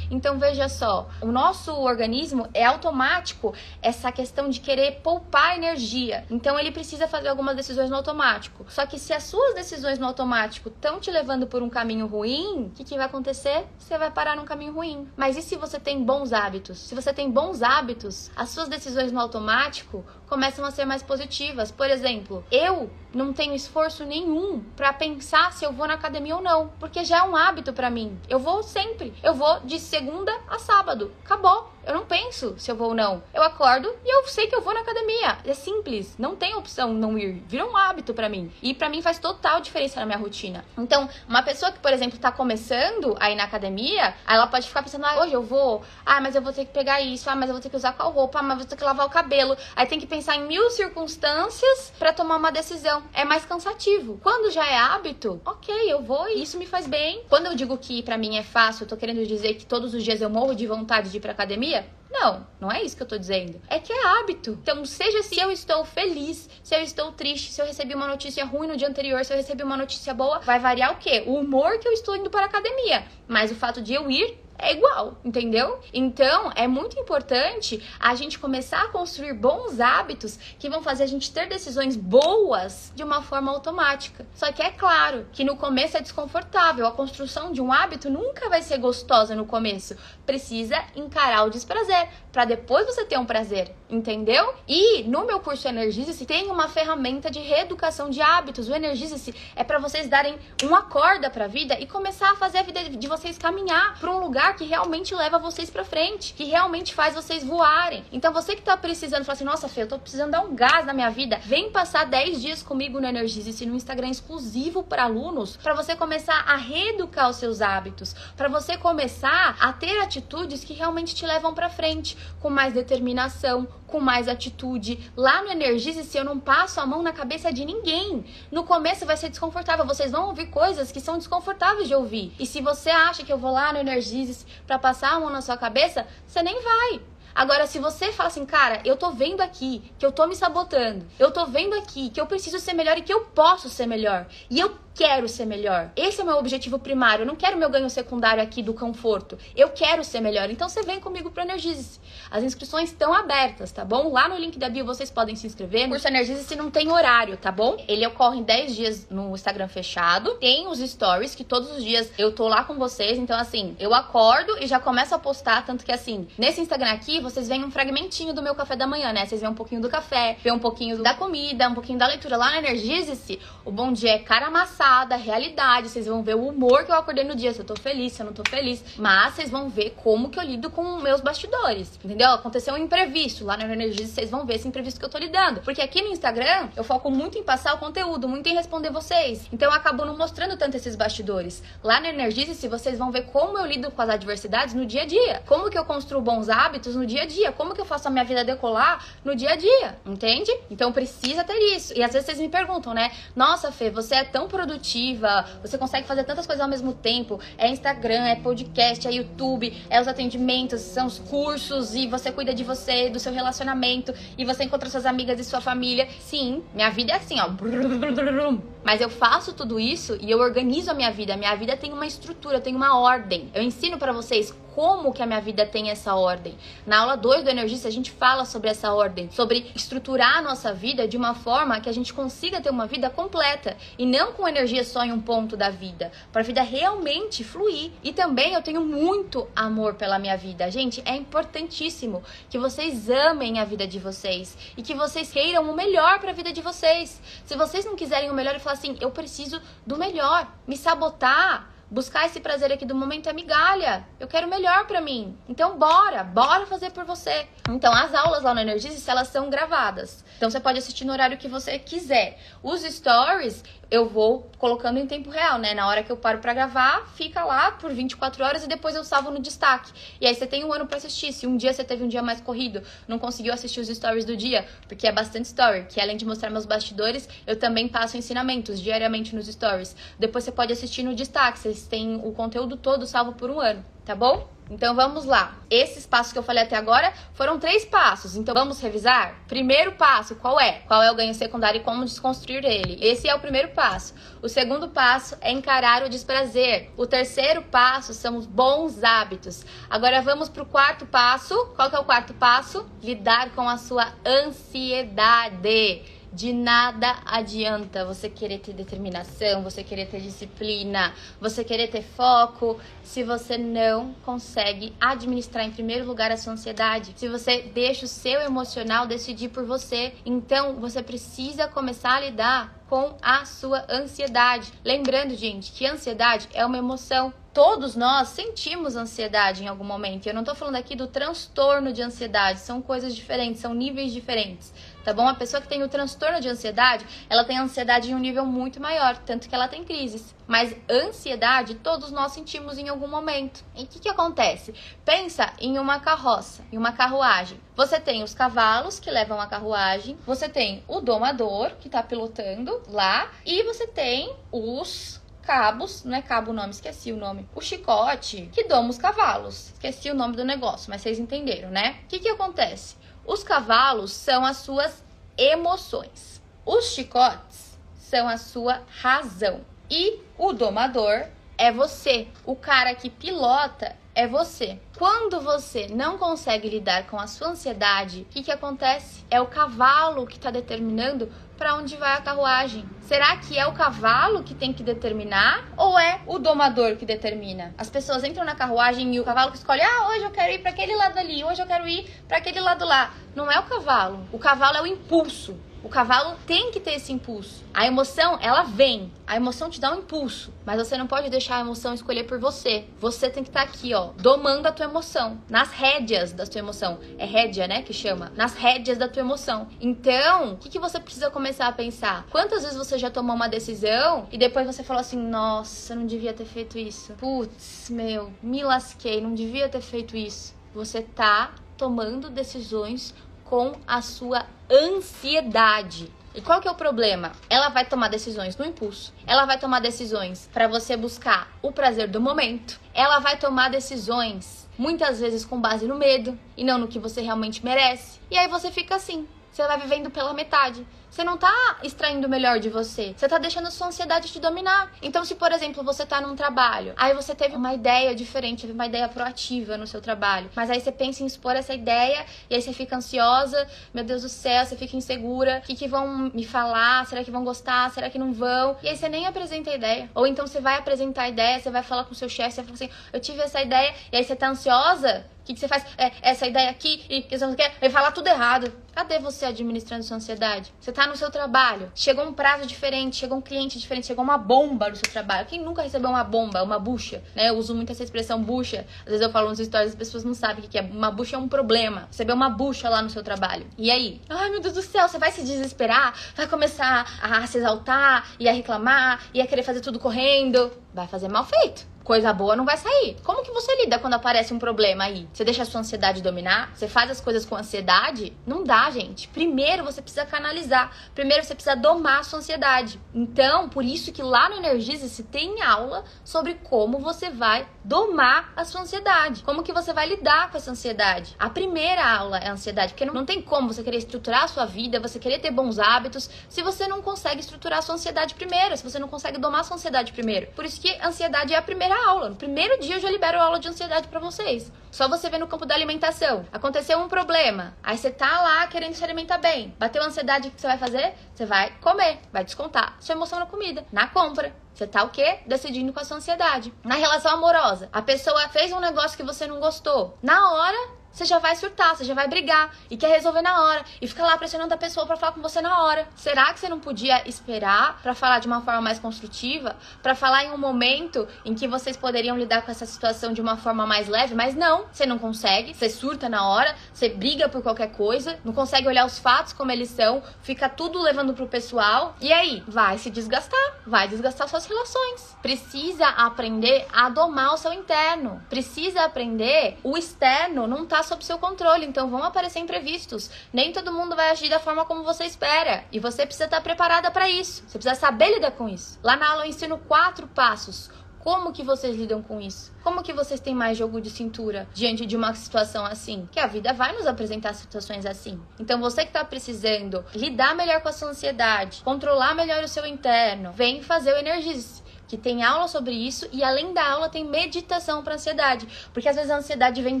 Então veja só, o nosso organismo é automático essa questão de querer poupar energia. Então ele precisa fazer algumas decisões no automático. Só que se as suas decisões no automático estão te levando por um caminho ruim, o que, que vai acontecer? Você vai parar num caminho ruim. Mas e se você tem bons hábitos? Se você tem bons hábitos, as suas decisões no automático começam a ser mais positivas. Por exemplo, eu não tenho esforço nenhum para pensar se eu vou na academia ou não, porque já é um hábito para mim. Eu vou sempre. Eu vou de segunda a sábado. Acabou. Eu não penso se eu vou ou não. Eu acordo e eu sei que eu vou na academia. É simples, não tem opção não ir. Vira um hábito para mim. E para mim faz total diferença na minha rotina. Então, uma pessoa que, por exemplo, tá começando a ir na academia, ela pode ficar pensando: "Ah, hoje eu vou. Ah, mas eu vou ter que pegar isso. Ah, mas eu vou ter que usar qual roupa? Ah, mas eu vou ter que lavar o cabelo". Aí tem que pensar pensar em mil circunstâncias para tomar uma decisão. É mais cansativo. Quando já é hábito, ok, eu vou e isso me faz bem. Quando eu digo que para mim é fácil, eu tô querendo dizer que todos os dias eu morro de vontade de ir pra academia? Não, não é isso que eu tô dizendo. É que é hábito. Então, seja se eu estou feliz, se eu estou triste, se eu recebi uma notícia ruim no dia anterior, se eu recebi uma notícia boa, vai variar o quê? O humor que eu estou indo para a academia. Mas o fato de eu ir é igual, entendeu? Então, é muito importante a gente começar a construir bons hábitos que vão fazer a gente ter decisões boas de uma forma automática. Só que é claro que no começo é desconfortável. A construção de um hábito nunca vai ser gostosa no começo. Precisa encarar o desprazer para depois você ter um prazer, entendeu? E no meu curso Energize-se tem uma ferramenta de reeducação de hábitos. O Energize-se é para vocês darem uma corda para a vida e começar a fazer a vida de vocês caminhar para um lugar que realmente leva vocês para frente, que realmente faz vocês voarem. Então você que tá precisando, fala assim: "Nossa, Fê, eu tô precisando dar um gás na minha vida". Vem passar 10 dias comigo no Energize no Instagram exclusivo para alunos, para você começar a reeducar os seus hábitos, para você começar a ter atitudes que realmente te levam para frente, com mais determinação, com mais atitude. Lá no Energize-se eu não passo a mão na cabeça de ninguém. No começo vai ser desconfortável, vocês vão ouvir coisas que são desconfortáveis de ouvir. E se você acha que eu vou lá no Energize para passar a mão na sua cabeça, você nem vai. Agora, se você fala assim, cara, eu tô vendo aqui que eu tô me sabotando, eu tô vendo aqui que eu preciso ser melhor e que eu posso ser melhor, e eu quero ser melhor. Esse é o meu objetivo primário. Eu não quero meu ganho secundário aqui do conforto. Eu quero ser melhor. Então você vem comigo pro Energize. As inscrições estão abertas, tá bom? Lá no link da bio vocês podem se inscrever. O curso Energize se não tem horário, tá bom? Ele ocorre em 10 dias no Instagram fechado. Tem os stories que todos os dias eu tô lá com vocês. Então assim, eu acordo e já começo a postar, tanto que assim, nesse Instagram aqui vocês veem um fragmentinho do meu café da manhã, né? Vocês veem um pouquinho do café, vê um pouquinho da comida, um pouquinho da leitura. Lá no Energize-se, o bom dia é cara amassada passada, a realidade. Vocês vão ver o humor que eu acordei no dia, se eu tô feliz, se eu não tô feliz. Mas vocês vão ver como que eu lido com meus bastidores. Entendeu? Aconteceu um imprevisto. Lá no Energia, vocês vão ver esse imprevisto que eu tô lidando. Porque aqui no Instagram, eu foco muito em passar o conteúdo, muito em responder vocês. Então eu acabo não mostrando tanto esses bastidores. Lá no Energize, se vocês vão ver como eu lido com as adversidades no dia a dia. Como que eu construo bons hábitos no dia a dia. Como que eu faço a minha vida decolar no dia a dia. Entende? Então precisa ter isso. E às vezes vocês me perguntam, né? Nossa, Fê, você é tão produtiva produtiva, você consegue fazer tantas coisas ao mesmo tempo. É Instagram, é podcast, é YouTube, é os atendimentos, são os cursos e você cuida de você, do seu relacionamento e você encontra suas amigas e sua família. Sim, minha vida é assim, ó. Mas eu faço tudo isso e eu organizo a minha vida. A minha vida tem uma estrutura, tem uma ordem. Eu ensino para vocês como que a minha vida tem essa ordem. Na aula 2 do Energista, a gente fala sobre essa ordem, sobre estruturar a nossa vida de uma forma que a gente consiga ter uma vida completa e não com energia só em um ponto da vida, para a vida realmente fluir. E também eu tenho muito amor pela minha vida. Gente, é importantíssimo que vocês amem a vida de vocês e que vocês queiram o melhor para a vida de vocês. Se vocês não quiserem o melhor e falar assim, eu preciso do melhor, me sabotar, Buscar esse prazer aqui do momento é migalha. Eu quero melhor para mim. Então bora, bora fazer por você. Então as aulas lá no Energize, elas são gravadas. Então você pode assistir no horário que você quiser. Os stories, eu vou colocando em tempo real, né? Na hora que eu paro para gravar, fica lá por 24 horas e depois eu salvo no destaque. E aí você tem um ano para assistir. Se um dia você teve um dia mais corrido, não conseguiu assistir os stories do dia, porque é bastante story, que além de mostrar meus bastidores, eu também passo ensinamentos diariamente nos stories. Depois você pode assistir no destaque, vocês têm o conteúdo todo salvo por um ano, tá bom? Então vamos lá. Esses passos que eu falei até agora foram três passos. Então vamos revisar? Primeiro passo, qual é? Qual é o ganho secundário e como desconstruir ele? Esse é o primeiro passo. O segundo passo é encarar o desprazer. O terceiro passo são os bons hábitos. Agora vamos para o quarto passo. Qual é o quarto passo? Lidar com a sua ansiedade. De nada adianta você querer ter determinação, você querer ter disciplina, você querer ter foco, se você não consegue administrar em primeiro lugar a sua ansiedade, se você deixa o seu emocional decidir por você. Então, você precisa começar a lidar com a sua ansiedade. Lembrando, gente, que ansiedade é uma emoção todos nós sentimos ansiedade em algum momento. Eu não tô falando aqui do transtorno de ansiedade, são coisas diferentes, são níveis diferentes tá bom? A pessoa que tem o transtorno de ansiedade, ela tem ansiedade em um nível muito maior, tanto que ela tem crises. Mas ansiedade todos nós sentimos em algum momento. E o que, que acontece? Pensa em uma carroça, em uma carruagem. Você tem os cavalos que levam a carruagem, você tem o domador que está pilotando lá, e você tem os cabos, não é cabo o nome, esqueci o nome. O chicote que doma os cavalos. Esqueci o nome do negócio, mas vocês entenderam, né? O que, que acontece? Os cavalos são as suas emoções. Os chicotes são a sua razão. E o domador é você. O cara que pilota é você. Quando você não consegue lidar com a sua ansiedade, o que, que acontece? É o cavalo que está determinando para onde vai a carruagem. Será que é o cavalo que tem que determinar ou é o domador que determina? As pessoas entram na carruagem e o cavalo escolhe: "Ah, hoje eu quero ir para aquele lado ali, hoje eu quero ir para aquele lado lá". Não é o cavalo. O cavalo é o impulso. O cavalo tem que ter esse impulso. A emoção, ela vem. A emoção te dá um impulso, mas você não pode deixar a emoção escolher por você. Você tem que estar tá aqui, ó, domando a tua emoção, nas rédeas da tua emoção. É rédea, né, que chama? Nas rédeas da tua emoção. Então, o que, que você precisa começar a pensar? Quantas vezes você já tomou uma decisão e depois você falou assim: "Nossa, não devia ter feito isso. Putz, meu, me lasquei, não devia ter feito isso". Você tá tomando decisões com a sua ansiedade. E qual que é o problema? Ela vai tomar decisões no impulso. Ela vai tomar decisões para você buscar o prazer do momento. Ela vai tomar decisões muitas vezes com base no medo e não no que você realmente merece. E aí você fica assim, você vai vivendo pela metade. Você não tá extraindo o melhor de você. Você tá deixando a sua ansiedade te dominar. Então, se, por exemplo, você tá num trabalho, aí você teve uma ideia diferente, teve uma ideia proativa no seu trabalho, mas aí você pensa em expor essa ideia e aí você fica ansiosa, meu Deus do céu, você fica insegura, o que, que vão me falar? Será que vão gostar? Será que não vão? E aí você nem apresenta a ideia. Ou então você vai apresentar a ideia, você vai falar com o seu chefe, você fala assim, eu tive essa ideia, e aí você tá ansiosa, o que, que, você faz? É, essa ideia aqui e que você não quer, vai falar tudo errado. Cadê você administrando sua ansiedade? Você tá no seu trabalho, chegou um prazo diferente, chegou um cliente diferente, chegou uma bomba no seu trabalho. Quem nunca recebeu uma bomba, uma bucha, né? Eu uso muito essa expressão bucha. Às vezes eu falo nos stories, as pessoas não sabem o que é. Uma bucha é um problema. Recebeu uma bucha lá no seu trabalho. E aí? Ai, meu Deus do céu, você vai se desesperar, vai começar a se exaltar e a reclamar e a querer fazer tudo correndo. Vai fazer mal feito coisa boa não vai sair. Como que você lida quando aparece um problema aí? Você deixa a sua ansiedade dominar? Você faz as coisas com ansiedade? Não dá, gente. Primeiro você precisa canalizar. Primeiro você precisa domar a sua ansiedade. Então, por isso que lá no Energize-se tem aula sobre como você vai domar a sua ansiedade. Como que você vai lidar com essa ansiedade. A primeira aula é a ansiedade, porque não, tem como você querer estruturar a sua vida, você querer ter bons hábitos, se você não consegue estruturar a sua ansiedade primeiro, se você não consegue domar a sua ansiedade primeiro. Por isso que ansiedade é a primeira aula. No primeiro dia eu já libero aula de ansiedade para vocês. Só você vê no campo da alimentação. Aconteceu um problema. Aí você tá lá querendo se alimentar bem. Bateu ansiedade, o que você vai fazer? Você vai comer, vai descontar sua emoção na comida, na compra. Você tá o quê? Decidindo com a sua ansiedade. Na relação amorosa, a pessoa fez um negócio que você não gostou. Na hora, você já vai surtar, você já vai brigar e quer resolver na hora e fica lá pressionando a pessoa para falar com você na hora. Será que você não podia esperar para falar de uma forma mais construtiva, para falar em um momento em que vocês poderiam lidar com essa situação de uma forma mais leve? Mas não, você não consegue, você surta na hora, você briga por qualquer coisa, não consegue olhar os fatos como eles são, fica tudo levando pro pessoal e aí vai se desgastar, vai desgastar suas relações. Precisa aprender a domar o seu interno. Precisa aprender o externo não tá sob seu controle, então vão aparecer imprevistos. Nem todo mundo vai agir da forma como você espera. E você precisa estar preparada para isso. Você precisa saber lidar com isso. Lá na aula eu ensino quatro passos. Como que vocês lidam com isso? Como que vocês têm mais jogo de cintura diante de uma situação assim? Que a vida vai nos apresentar situações assim. Então você que está precisando lidar melhor com a sua ansiedade, controlar melhor o seu interno, vem fazer o Energize que tem aula sobre isso e além da aula tem meditação para ansiedade, porque às vezes a ansiedade vem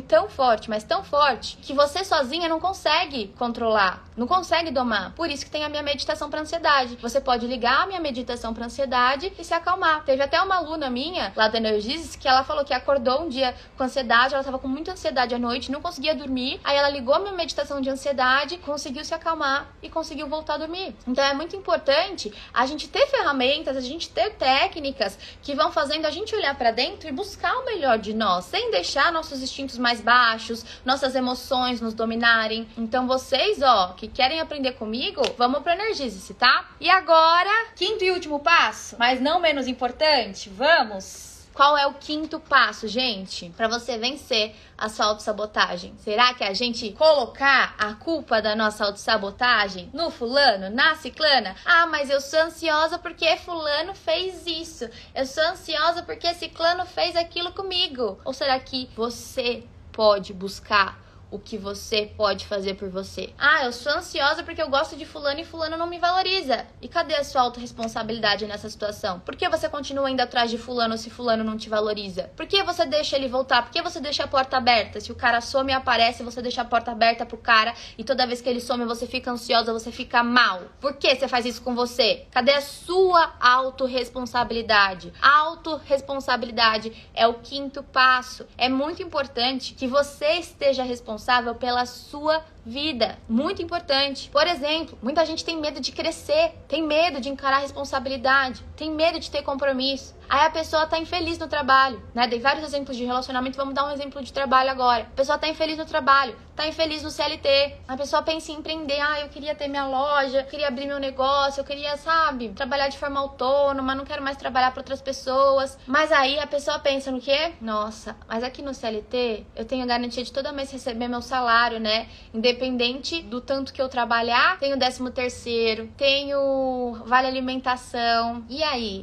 tão forte, mas tão forte que você sozinha não consegue controlar, não consegue domar. Por isso que tem a minha meditação para ansiedade. Você pode ligar a minha meditação para ansiedade e se acalmar. Teve até uma aluna minha lá da Energis que ela falou que acordou um dia com ansiedade, ela tava com muita ansiedade à noite, não conseguia dormir. Aí ela ligou a minha meditação de ansiedade, conseguiu se acalmar e conseguiu voltar a dormir. Então é muito importante a gente ter ferramentas, a gente ter técnicas que vão fazendo a gente olhar para dentro e buscar o melhor de nós, sem deixar nossos instintos mais baixos, nossas emoções nos dominarem. Então vocês, ó, que querem aprender comigo, vamos para Energize-se, tá? E agora, quinto e último passo, mas não menos importante, vamos qual é o quinto passo, gente, para você vencer a sua autossabotagem? Será que é a gente colocar a culpa da nossa autossabotagem no fulano, na ciclana? Ah, mas eu sou ansiosa porque fulano fez isso. Eu sou ansiosa porque ciclano fez aquilo comigo. Ou será que você pode buscar o que você pode fazer por você. Ah, eu sou ansiosa porque eu gosto de fulano e fulano não me valoriza. E cadê a sua autorresponsabilidade nessa situação? Por que você continua indo atrás de fulano se fulano não te valoriza? Por que você deixa ele voltar? Por que você deixa a porta aberta? Se o cara some e aparece, você deixa a porta aberta pro cara e toda vez que ele some você fica ansiosa, você fica mal. Por que você faz isso com você? Cadê a sua autorresponsabilidade? Autorresponsabilidade é o quinto passo. É muito importante que você esteja responsável responsável pela sua vida. Muito importante. Por exemplo, muita gente tem medo de crescer, tem medo de encarar responsabilidade, tem medo de ter compromisso. Aí a pessoa tá infeliz no trabalho, né? Dei vários exemplos de relacionamento, vamos dar um exemplo de trabalho agora. A pessoa tá infeliz no trabalho, tá infeliz no CLT. A pessoa pensa em empreender, ah, eu queria ter minha loja, eu queria abrir meu negócio, eu queria, sabe, trabalhar de forma autônoma, não quero mais trabalhar para outras pessoas. Mas aí a pessoa pensa no quê? Nossa, mas aqui no CLT eu tenho garantia de toda mês receber meu salário, né? Independente do tanto que eu trabalhar, tenho décimo terceiro, tenho vale alimentação. E aí?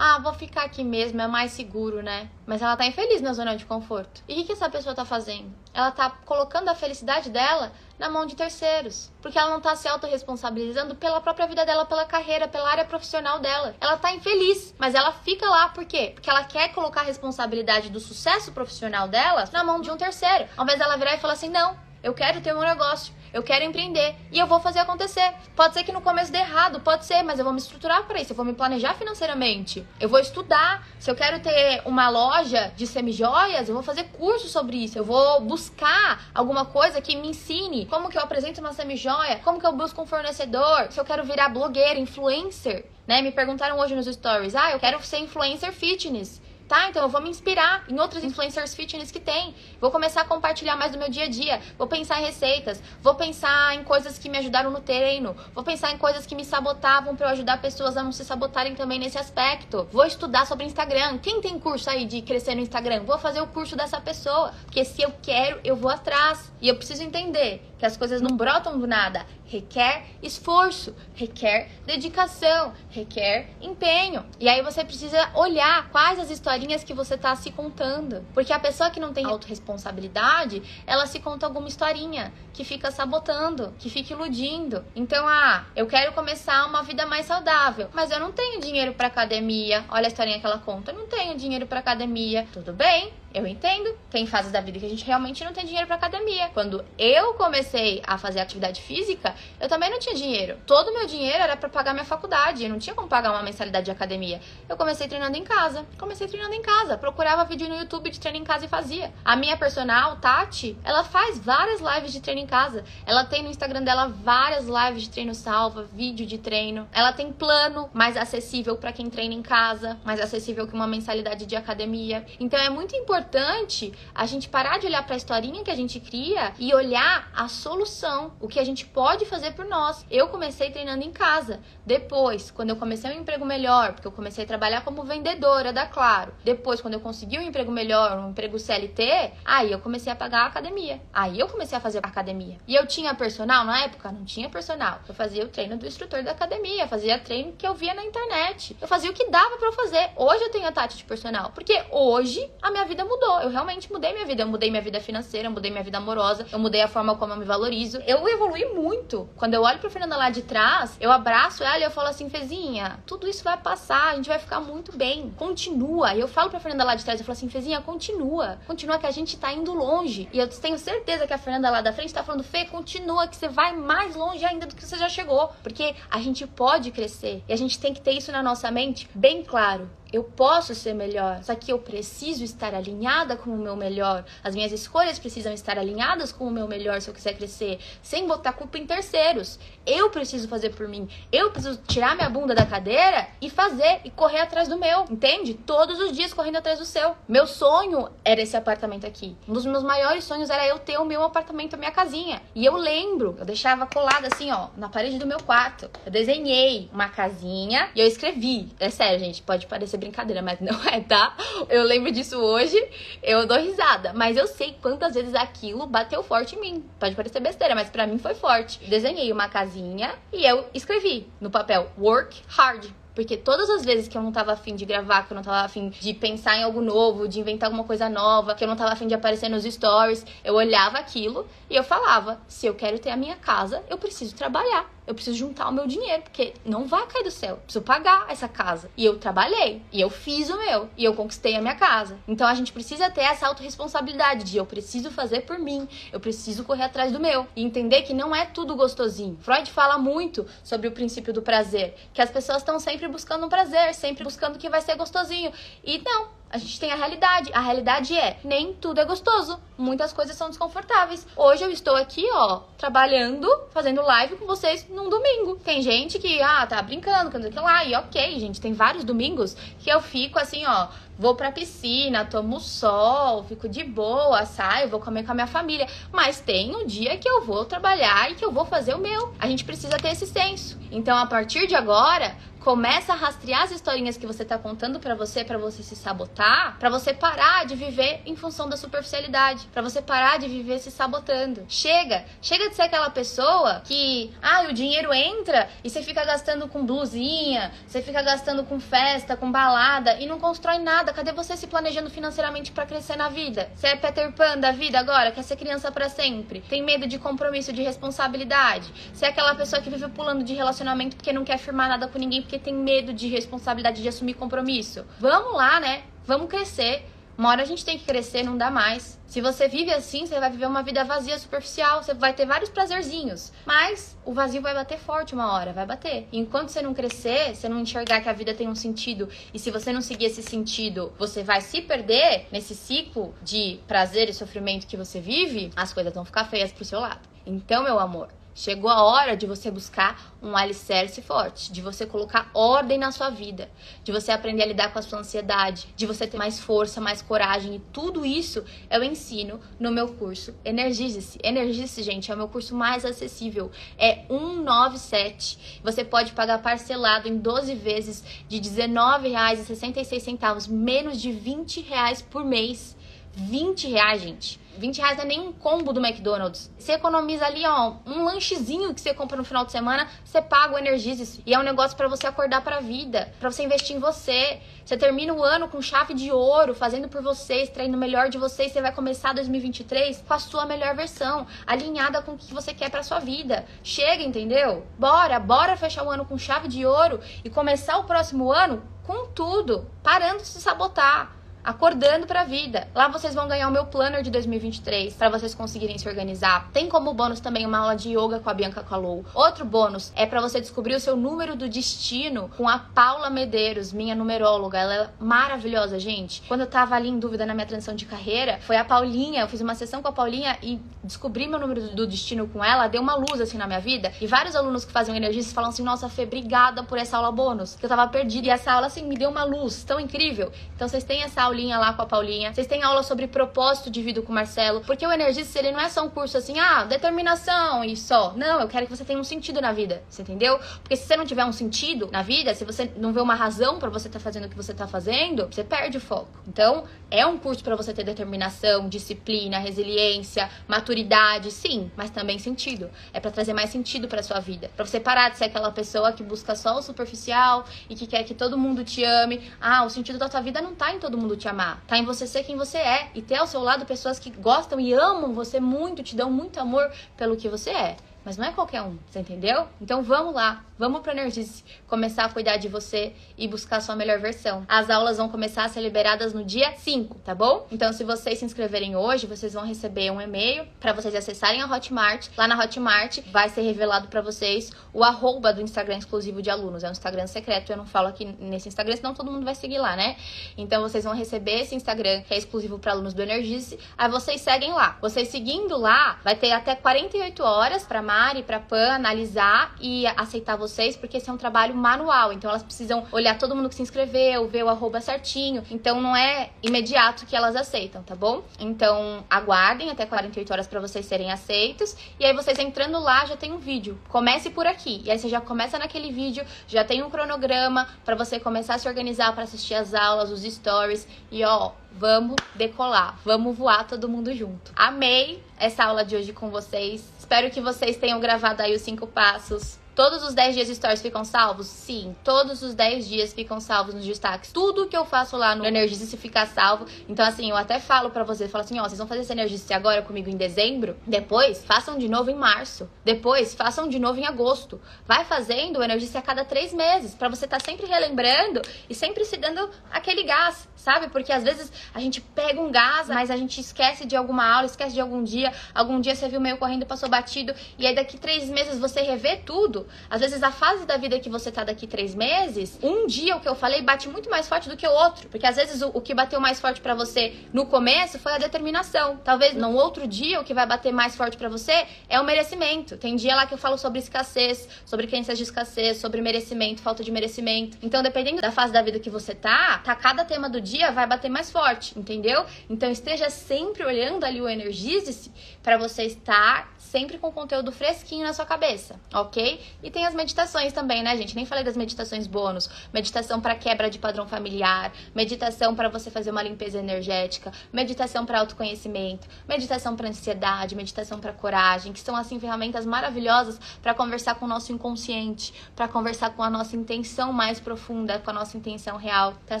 Ah, vou ficar aqui mesmo, é mais seguro, né? Mas ela tá infeliz na zona de conforto. E o que, que essa pessoa tá fazendo? Ela tá colocando a felicidade dela na mão de terceiros. Porque ela não tá se autorresponsabilizando pela própria vida dela, pela carreira, pela área profissional dela. Ela tá infeliz, mas ela fica lá por quê? Porque ela quer colocar a responsabilidade do sucesso profissional dela na mão de um terceiro. Ao invés dela virar e falar assim: não, eu quero ter um negócio, eu quero empreender e eu vou fazer acontecer. Pode ser que no começo dê errado, pode ser, mas eu vou me estruturar para isso, eu vou me planejar financeiramente. Eu vou estudar. Se eu quero ter uma loja de semijoias, eu vou fazer curso sobre isso. Eu vou buscar alguma coisa que me ensine como que eu apresento uma semijoia, como que eu busco um fornecedor. Se eu quero virar blogueira, influencer, né? Me perguntaram hoje nos stories: "Ah, eu quero ser influencer fitness". Tá, então eu vou me inspirar em outros influencers fitness que tem. Vou começar a compartilhar mais do meu dia a dia. Vou pensar em receitas. Vou pensar em coisas que me ajudaram no treino. Vou pensar em coisas que me sabotavam para eu ajudar pessoas a não se sabotarem também nesse aspecto. Vou estudar sobre Instagram. Quem tem curso aí de crescer no Instagram? Vou fazer o curso dessa pessoa. Porque se eu quero, eu vou atrás. E eu preciso entender que as coisas não brotam do nada. Requer esforço, requer dedicação, requer empenho. E aí você precisa olhar quais as historinhas que você está se contando. Porque a pessoa que não tem autorresponsabilidade, ela se conta alguma historinha que fica sabotando, que fica iludindo. Então, ah, eu quero começar uma vida mais saudável, mas eu não tenho dinheiro para academia. Olha a historinha que ela conta. Eu não tenho dinheiro para academia. Tudo bem? Eu entendo. Tem fases da vida que a gente realmente não tem dinheiro para academia. Quando eu comecei a fazer atividade física, eu também não tinha dinheiro. Todo o meu dinheiro era para pagar minha faculdade. Eu não tinha como pagar uma mensalidade de academia. Eu comecei treinando em casa. Comecei treinando em casa. Procurava vídeo no YouTube de treino em casa e fazia. A minha personal, Tati, ela faz várias lives de treino em casa. Ela tem no Instagram dela várias lives de treino salva, vídeo de treino. Ela tem plano mais acessível para quem treina em casa, mais acessível que uma mensalidade de academia. Então é muito importante importante a gente parar de olhar para a historinha que a gente cria e olhar a solução, o que a gente pode fazer por nós. Eu comecei treinando em casa. Depois, quando eu comecei um emprego melhor, porque eu comecei a trabalhar como vendedora da Claro. Depois, quando eu consegui um emprego melhor, um emprego CLT, aí eu comecei a pagar a academia. Aí eu comecei a fazer academia. E eu tinha personal na época? Não tinha personal. Eu fazia o treino do instrutor da academia, fazia treino que eu via na internet. Eu fazia o que dava para eu fazer. Hoje eu tenho a Tati de personal, porque hoje a minha vida mudou. Eu realmente mudei minha vida. Eu mudei minha vida financeira, eu mudei minha vida amorosa, eu mudei a forma como eu me valorizo. Eu evolui muito. Quando eu olho pra Fernanda lá de trás, eu abraço ela e eu falo assim, Fezinha, tudo isso vai passar, a gente vai ficar muito bem. Continua. E eu falo pra Fernanda lá de trás, eu falo assim, Fezinha, continua. Continua que a gente tá indo longe. E eu tenho certeza que a Fernanda lá da frente tá falando, Fê, continua, que você vai mais longe ainda do que você já chegou. Porque a gente pode crescer. E a gente tem que ter isso na nossa mente bem claro. Eu posso ser melhor, só que eu preciso estar alinhada com o meu melhor. As minhas escolhas precisam estar alinhadas com o meu melhor se eu quiser crescer, sem botar culpa em terceiros. Eu preciso fazer por mim. Eu preciso tirar minha bunda da cadeira e fazer e correr atrás do meu, entende? Todos os dias correndo atrás do seu. Meu sonho era esse apartamento aqui. Um dos meus maiores sonhos era eu ter o meu apartamento, a minha casinha. E eu lembro, eu deixava colada assim, ó, na parede do meu quarto. Eu desenhei uma casinha e eu escrevi. É sério, gente, pode parecer brincadeira, mas não é, tá? Eu lembro disso hoje, eu dou risada. Mas eu sei quantas vezes aquilo bateu forte em mim. Pode parecer besteira, mas para mim foi forte. Desenhei uma casinha e eu escrevi no papel work hard. Porque todas as vezes que eu não tava afim de gravar, que eu não tava afim de pensar em algo novo, de inventar alguma coisa nova, que eu não tava afim de aparecer nos stories, eu olhava aquilo e eu falava: se eu quero ter a minha casa, eu preciso trabalhar eu preciso juntar o meu dinheiro, porque não vai cair do céu. Eu preciso pagar essa casa. E eu trabalhei, e eu fiz o meu, e eu conquistei a minha casa. Então a gente precisa ter essa autorresponsabilidade de eu preciso fazer por mim, eu preciso correr atrás do meu. E entender que não é tudo gostosinho. Freud fala muito sobre o princípio do prazer, que as pessoas estão sempre buscando um prazer, sempre buscando o que vai ser gostosinho. E não, a gente tem a realidade. A realidade é, nem tudo é gostoso. Muitas coisas são desconfortáveis. Hoje eu estou aqui, ó, trabalhando, fazendo live com vocês num domingo. Tem gente que, ah, tá brincando, que lá, e ok, gente, tem vários domingos que eu fico assim, ó, vou pra piscina, tomo sol, fico de boa, saio, vou comer com a minha família. Mas tem um dia que eu vou trabalhar e que eu vou fazer o meu. A gente precisa ter esse senso. Então, a partir de agora, começa a rastrear as historinhas que você tá contando para você, para você se sabotar, para você parar de viver em função da superficialidade, para você parar de viver se sabotando. Chega, chega de ser aquela pessoa que, ah, o dinheiro entra e você fica gastando com blusinha, você fica gastando com festa, com balada e não constrói nada. Cadê você se planejando financeiramente para crescer na vida? Você é Peter Pan da vida agora, quer ser criança para sempre? Tem medo de compromisso, de responsabilidade? Você é aquela pessoa que vive pulando de relacionamento porque não quer firmar nada com ninguém porque tem medo de responsabilidade, de assumir compromisso. Vamos lá, né? Vamos crescer. Uma hora a gente tem que crescer, não dá mais. Se você vive assim, você vai viver uma vida vazia, superficial, você vai ter vários prazerzinhos. Mas o vazio vai bater forte uma hora, vai bater. E enquanto você não crescer, você não enxergar que a vida tem um sentido, e se você não seguir esse sentido, você vai se perder nesse ciclo de prazer e sofrimento que você vive, as coisas vão ficar feias pro seu lado. Então, meu amor, Chegou a hora de você buscar um alicerce forte, de você colocar ordem na sua vida, de você aprender a lidar com a sua ansiedade, de você ter mais força, mais coragem e tudo isso eu ensino no meu curso Energize-se. Energize-se, gente, é o meu curso mais acessível. É 197. Você pode pagar parcelado em 12 vezes de R$19,66, menos de R$20 por mês. 20 reais, gente. 20 reais não é nem um combo do McDonald's. Você economiza ali, ó, um lanchezinho que você compra no final de semana, você paga o Energize. E é um negócio para você acordar pra vida, para você investir em você. Você termina o ano com chave de ouro, fazendo por você, extraindo o melhor de você, e você vai começar 2023 com a sua melhor versão, alinhada com o que você quer pra sua vida. Chega, entendeu? Bora, bora fechar o ano com chave de ouro e começar o próximo ano com tudo, parando de se sabotar acordando para a vida. Lá vocês vão ganhar o meu planner de 2023 para vocês conseguirem se organizar. Tem como bônus também uma aula de yoga com a Bianca Calou. Outro bônus é para você descobrir o seu número do destino com a Paula Medeiros, minha numeróloga. Ela é maravilhosa, gente. Quando eu tava ali em dúvida na minha transição de carreira, foi a Paulinha, eu fiz uma sessão com a Paulinha e descobri meu número do destino com ela, deu uma luz assim na minha vida. E vários alunos que fazem energia falam assim: "Nossa, Fê, obrigada por essa aula bônus". Que eu tava perdida e essa aula assim me deu uma luz tão incrível. Então vocês têm essa aulinha lá com a Paulinha. Vocês têm aula sobre propósito de vida com o Marcelo. Porque o Energista, ele não é só um curso assim, ah, determinação e só. Não, eu quero que você tenha um sentido na vida. Você entendeu? Porque se você não tiver um sentido na vida, se você não vê uma razão para você estar tá fazendo o que você tá fazendo, você perde o foco. Então, é um curso para você ter determinação, disciplina, resiliência, maturidade, sim, mas também sentido. É para trazer mais sentido para sua vida. Para você parar de ser aquela pessoa que busca só o superficial e que quer que todo mundo te ame. Ah, o sentido da tua vida não tá em todo mundo te amar. Tá em você ser quem você é e ter ao seu lado pessoas que gostam e amam você muito, te dão muito amor pelo que você é. Mas não é qualquer um, você entendeu? Então vamos lá, vamos pro Energize, começar a cuidar de você e buscar sua melhor versão. As aulas vão começar a ser liberadas no dia 5, tá bom? Então se vocês se inscreverem hoje, vocês vão receber um e-mail para vocês acessarem a Hotmart. Lá na Hotmart vai ser revelado para vocês o arroba do Instagram exclusivo de alunos. É um Instagram secreto, eu não falo aqui nesse Instagram, senão todo mundo vai seguir lá, né? Então vocês vão receber esse Instagram que é exclusivo para alunos do Energize. Aí vocês seguem lá. Vocês seguindo lá, vai ter até 48 horas para Mari, para Pan analisar e aceitar vocês, porque esse é um trabalho manual. Então elas precisam olhar todo mundo que se inscreveu, ver o arroba certinho. Então não é imediato que elas aceitam, tá bom? Então aguardem até 48 horas para vocês serem aceitos. E aí vocês entrando lá já tem um vídeo. Comece por aqui. E aí você já começa naquele vídeo, já tem um cronograma para você começar a se organizar para assistir as aulas, os stories. E ó, vamos decolar, vamos voar todo mundo junto. Amei essa aula de hoje com vocês. Espero que vocês tenham gravado aí os cinco passos Todos os 10 dias stories ficam salvos? Sim, todos os 10 dias ficam salvos nos destaques. Tudo que eu faço lá no Energize fica salvo. Então, assim, eu até falo para vocês, falo assim, ó, vocês vão fazer esse Energize agora comigo em dezembro, depois façam de novo em março, depois façam de novo em agosto. Vai fazendo o Energize a cada três meses, para você estar tá sempre relembrando e sempre se dando aquele gás, sabe? Porque às vezes a gente pega um gás, mas a gente esquece de alguma aula, esquece de algum dia, algum dia você viu meio correndo, passou batido, e aí daqui três meses você revê tudo. Às vezes a fase da vida que você tá daqui três meses, um dia o que eu falei bate muito mais forte do que o outro. Porque às vezes o, o que bateu mais forte para você no começo foi a determinação. Talvez no outro dia o que vai bater mais forte para você é o merecimento. Tem dia lá que eu falo sobre escassez, sobre crenças de escassez, sobre merecimento, falta de merecimento. Então, dependendo da fase da vida que você tá, tá cada tema do dia vai bater mais forte, entendeu? Então, esteja sempre olhando ali o Energize-se para você estar sempre com conteúdo fresquinho na sua cabeça, ok? E tem as meditações também, né, gente? Nem falei das meditações bônus. Meditação para quebra de padrão familiar, meditação para você fazer uma limpeza energética, meditação para autoconhecimento, meditação para ansiedade, meditação para coragem, que são assim ferramentas maravilhosas para conversar com o nosso inconsciente, para conversar com a nossa intenção mais profunda, com a nossa intenção real, tá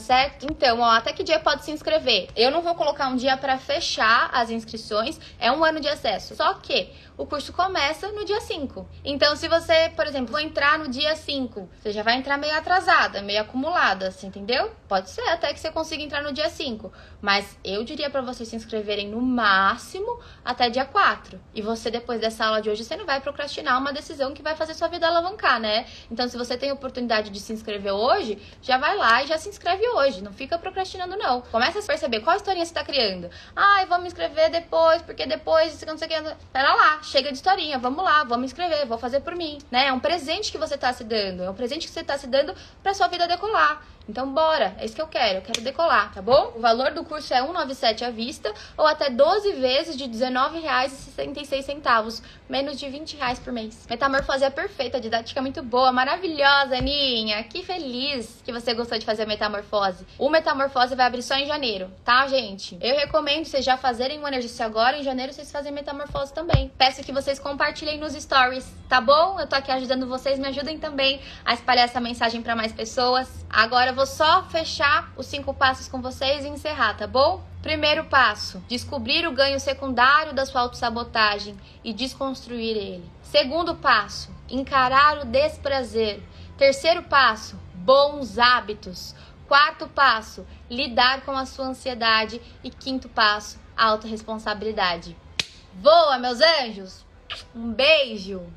certo? Então, ó, até que dia pode se inscrever? Eu não vou colocar um dia para fechar as inscrições, é um ano de acesso. Só que o curso começa no dia 5. Então, se você por exemplo, vou entrar no dia 5. Você já vai entrar meio atrasada, meio acumulada, você entendeu? Pode ser até que você consiga entrar no dia 5. Mas eu diria para vocês se inscreverem no máximo até dia 4. E você, depois dessa aula de hoje, você não vai procrastinar uma decisão que vai fazer sua vida alavancar, né? Então, se você tem oportunidade de se inscrever hoje, já vai lá e já se inscreve hoje. Não fica procrastinando, não. Começa a perceber qual historinha você tá criando. Ah, eu vou me inscrever depois, porque depois, não sei o que. Pera lá, chega de historinha, vamos lá, me inscrever, vou fazer por mim, né? Um presente que você tá se dando, é um presente que você tá se dando pra sua vida decolar. Então, bora. É isso que eu quero. Eu quero decolar, tá bom? O valor do curso é 197 à vista ou até 12 vezes de R$19,66. Menos de 20 reais por mês. Metamorfose é perfeita, didática muito boa, maravilhosa, Aninha. Que feliz que você gostou de fazer a metamorfose. O metamorfose vai abrir só em janeiro, tá, gente? Eu recomendo vocês já fazerem o exercício agora. Em janeiro vocês fazem metamorfose também. Peço que vocês compartilhem nos stories, tá bom? Eu tô aqui ajudando vocês. Me ajudem também a espalhar essa mensagem para mais pessoas. Agora vou só fechar os cinco passos com vocês e encerrar, tá bom? Primeiro passo: descobrir o ganho secundário da sua autossabotagem e desconstruir ele. Segundo passo: encarar o desprazer. Terceiro passo: bons hábitos. Quarto passo: lidar com a sua ansiedade. E quinto passo: autorresponsabilidade. Voa, meus anjos! Um beijo!